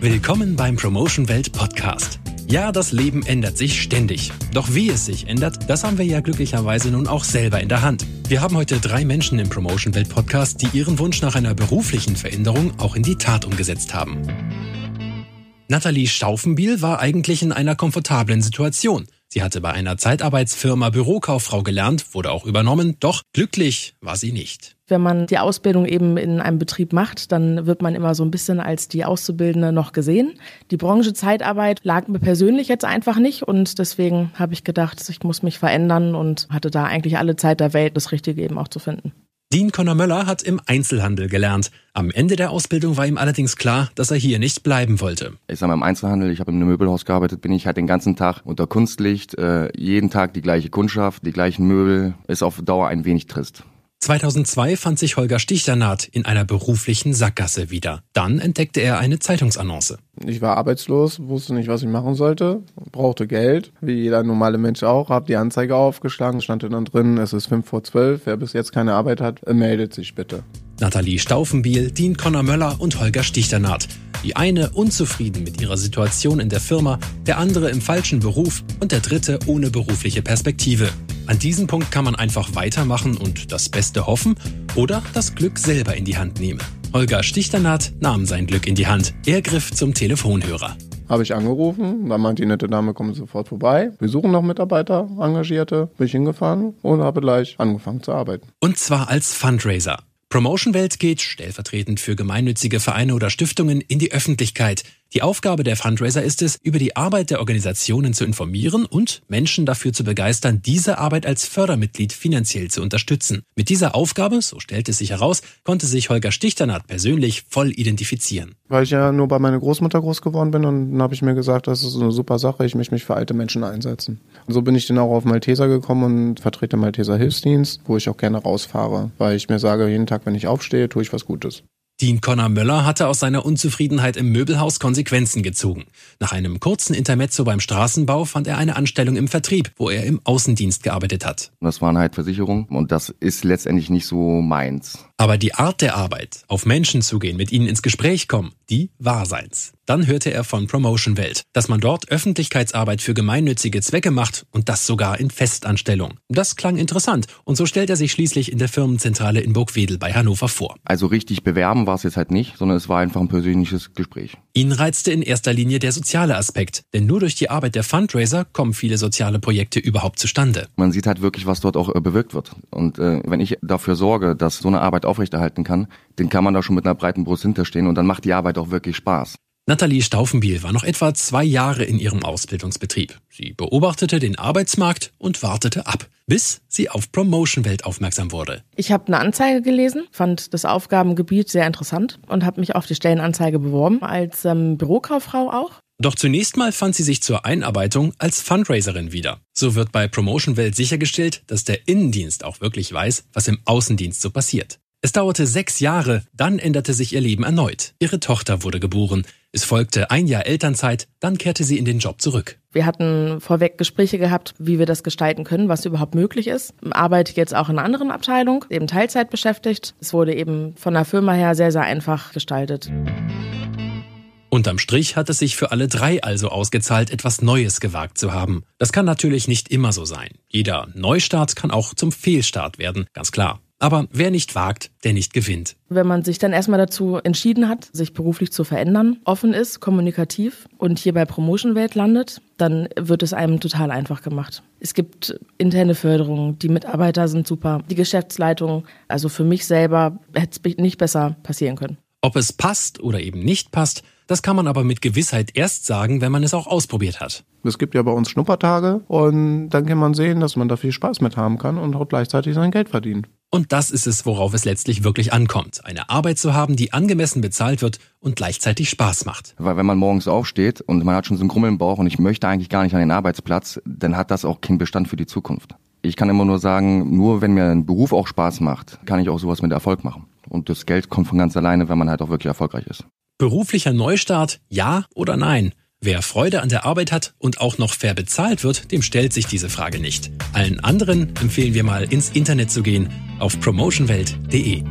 Willkommen beim Promotion Welt Podcast. Ja, das Leben ändert sich ständig. Doch wie es sich ändert, das haben wir ja glücklicherweise nun auch selber in der Hand. Wir haben heute drei Menschen im Promotion Welt Podcast, die ihren Wunsch nach einer beruflichen Veränderung auch in die Tat umgesetzt haben. Nathalie Staufenbiel war eigentlich in einer komfortablen Situation. Sie hatte bei einer Zeitarbeitsfirma Bürokauffrau gelernt, wurde auch übernommen, doch glücklich war sie nicht. Wenn man die Ausbildung eben in einem Betrieb macht, dann wird man immer so ein bisschen als die Auszubildende noch gesehen. Die Branche Zeitarbeit lag mir persönlich jetzt einfach nicht und deswegen habe ich gedacht, ich muss mich verändern und hatte da eigentlich alle Zeit der Welt, das Richtige eben auch zu finden. Dean Conor Möller hat im Einzelhandel gelernt. Am Ende der Ausbildung war ihm allerdings klar, dass er hier nicht bleiben wollte. Ich sag mal im Einzelhandel, ich habe in einem Möbelhaus gearbeitet, bin ich halt den ganzen Tag unter Kunstlicht, äh, jeden Tag die gleiche Kundschaft, die gleichen Möbel, ist auf Dauer ein wenig trist. 2002 fand sich Holger Stichternath in einer beruflichen Sackgasse wieder. Dann entdeckte er eine Zeitungsannonce. Ich war arbeitslos, wusste nicht, was ich machen sollte, brauchte Geld, wie jeder normale Mensch auch, habe die Anzeige aufgeschlagen, stand dann drin, es ist 5 vor 12, wer bis jetzt keine Arbeit hat, meldet sich bitte. Nathalie Staufenbiel, Dean Conor Möller und Holger Stichternath. Die eine unzufrieden mit ihrer Situation in der Firma, der andere im falschen Beruf und der dritte ohne berufliche Perspektive. An diesem Punkt kann man einfach weitermachen und das Beste hoffen oder das Glück selber in die Hand nehmen. Holger Stichternath nahm sein Glück in die Hand. Er griff zum Telefonhörer. Habe ich angerufen, dann meinte die nette Dame, kommen sofort vorbei. Wir suchen noch Mitarbeiter, Engagierte. Bin ich hingefahren und habe gleich angefangen zu arbeiten. Und zwar als Fundraiser. Promotion Welt geht stellvertretend für gemeinnützige Vereine oder Stiftungen in die Öffentlichkeit. Die Aufgabe der Fundraiser ist es, über die Arbeit der Organisationen zu informieren und Menschen dafür zu begeistern, diese Arbeit als Fördermitglied finanziell zu unterstützen. Mit dieser Aufgabe, so stellte es sich heraus, konnte sich Holger Stichternath persönlich voll identifizieren. Weil ich ja nur bei meiner Großmutter groß geworden bin und dann habe ich mir gesagt, das ist eine super Sache, ich möchte mich für alte Menschen einsetzen. Und so bin ich dann auch auf Malteser gekommen und vertrete Malteser Hilfsdienst, wo ich auch gerne rausfahre, weil ich mir sage, jeden Tag, wenn ich aufstehe, tue ich was Gutes. Dean Connor Möller hatte aus seiner Unzufriedenheit im Möbelhaus Konsequenzen gezogen. Nach einem kurzen Intermezzo beim Straßenbau fand er eine Anstellung im Vertrieb, wo er im Außendienst gearbeitet hat. Das waren halt Versicherungen und das ist letztendlich nicht so meins. Aber die Art der Arbeit, auf Menschen zugehen, mit ihnen ins Gespräch kommen, die war seins. Dann hörte er von Promotion Welt, dass man dort Öffentlichkeitsarbeit für gemeinnützige Zwecke macht und das sogar in Festanstellung. Das klang interessant und so stellt er sich schließlich in der Firmenzentrale in Burgwedel bei Hannover vor. Also richtig bewerben war es jetzt halt nicht, sondern es war einfach ein persönliches Gespräch. Ihn reizte in erster Linie der soziale Aspekt, denn nur durch die Arbeit der Fundraiser kommen viele soziale Projekte überhaupt zustande. Man sieht halt wirklich, was dort auch äh, bewirkt wird. Und äh, wenn ich dafür sorge, dass so eine Arbeit aufrechterhalten kann, dann kann man da schon mit einer breiten Brust hinterstehen und dann macht die Arbeit auch wirklich Spaß. Nathalie Staufenbiel war noch etwa zwei Jahre in ihrem Ausbildungsbetrieb. Sie beobachtete den Arbeitsmarkt und wartete ab, bis sie auf Promotion Welt aufmerksam wurde. Ich habe eine Anzeige gelesen, fand das Aufgabengebiet sehr interessant und habe mich auf die Stellenanzeige beworben, als ähm, Bürokauffrau auch. Doch zunächst mal fand sie sich zur Einarbeitung als Fundraiserin wieder. So wird bei Promotion Welt sichergestellt, dass der Innendienst auch wirklich weiß, was im Außendienst so passiert. Es dauerte sechs Jahre, dann änderte sich ihr Leben erneut. Ihre Tochter wurde geboren. Es folgte ein Jahr Elternzeit, dann kehrte sie in den Job zurück. Wir hatten vorweg Gespräche gehabt, wie wir das gestalten können, was überhaupt möglich ist. Arbeite jetzt auch in einer anderen Abteilung, eben Teilzeit beschäftigt. Es wurde eben von der Firma her sehr, sehr einfach gestaltet. Unterm Strich hat es sich für alle drei also ausgezahlt, etwas Neues gewagt zu haben. Das kann natürlich nicht immer so sein. Jeder Neustart kann auch zum Fehlstart werden, ganz klar. Aber wer nicht wagt, der nicht gewinnt. Wenn man sich dann erstmal dazu entschieden hat, sich beruflich zu verändern, offen ist, kommunikativ und hier bei Promotion Welt landet, dann wird es einem total einfach gemacht. Es gibt interne Förderung, die Mitarbeiter sind super, die Geschäftsleitung, also für mich selber hätte es nicht besser passieren können. Ob es passt oder eben nicht passt, das kann man aber mit Gewissheit erst sagen, wenn man es auch ausprobiert hat. Es gibt ja bei uns Schnuppertage und dann kann man sehen, dass man da viel Spaß mit haben kann und auch gleichzeitig sein Geld verdient. Und das ist es, worauf es letztlich wirklich ankommt. Eine Arbeit zu haben, die angemessen bezahlt wird und gleichzeitig Spaß macht. Weil wenn man morgens aufsteht und man hat schon so einen Krummel im Bauch und ich möchte eigentlich gar nicht an den Arbeitsplatz, dann hat das auch keinen Bestand für die Zukunft. Ich kann immer nur sagen, nur wenn mir ein Beruf auch Spaß macht, kann ich auch sowas mit Erfolg machen. Und das Geld kommt von ganz alleine, wenn man halt auch wirklich erfolgreich ist. Beruflicher Neustart, ja oder nein? Wer Freude an der Arbeit hat und auch noch fair bezahlt wird, dem stellt sich diese Frage nicht. Allen anderen empfehlen wir mal ins Internet zu gehen auf promotionwelt.de.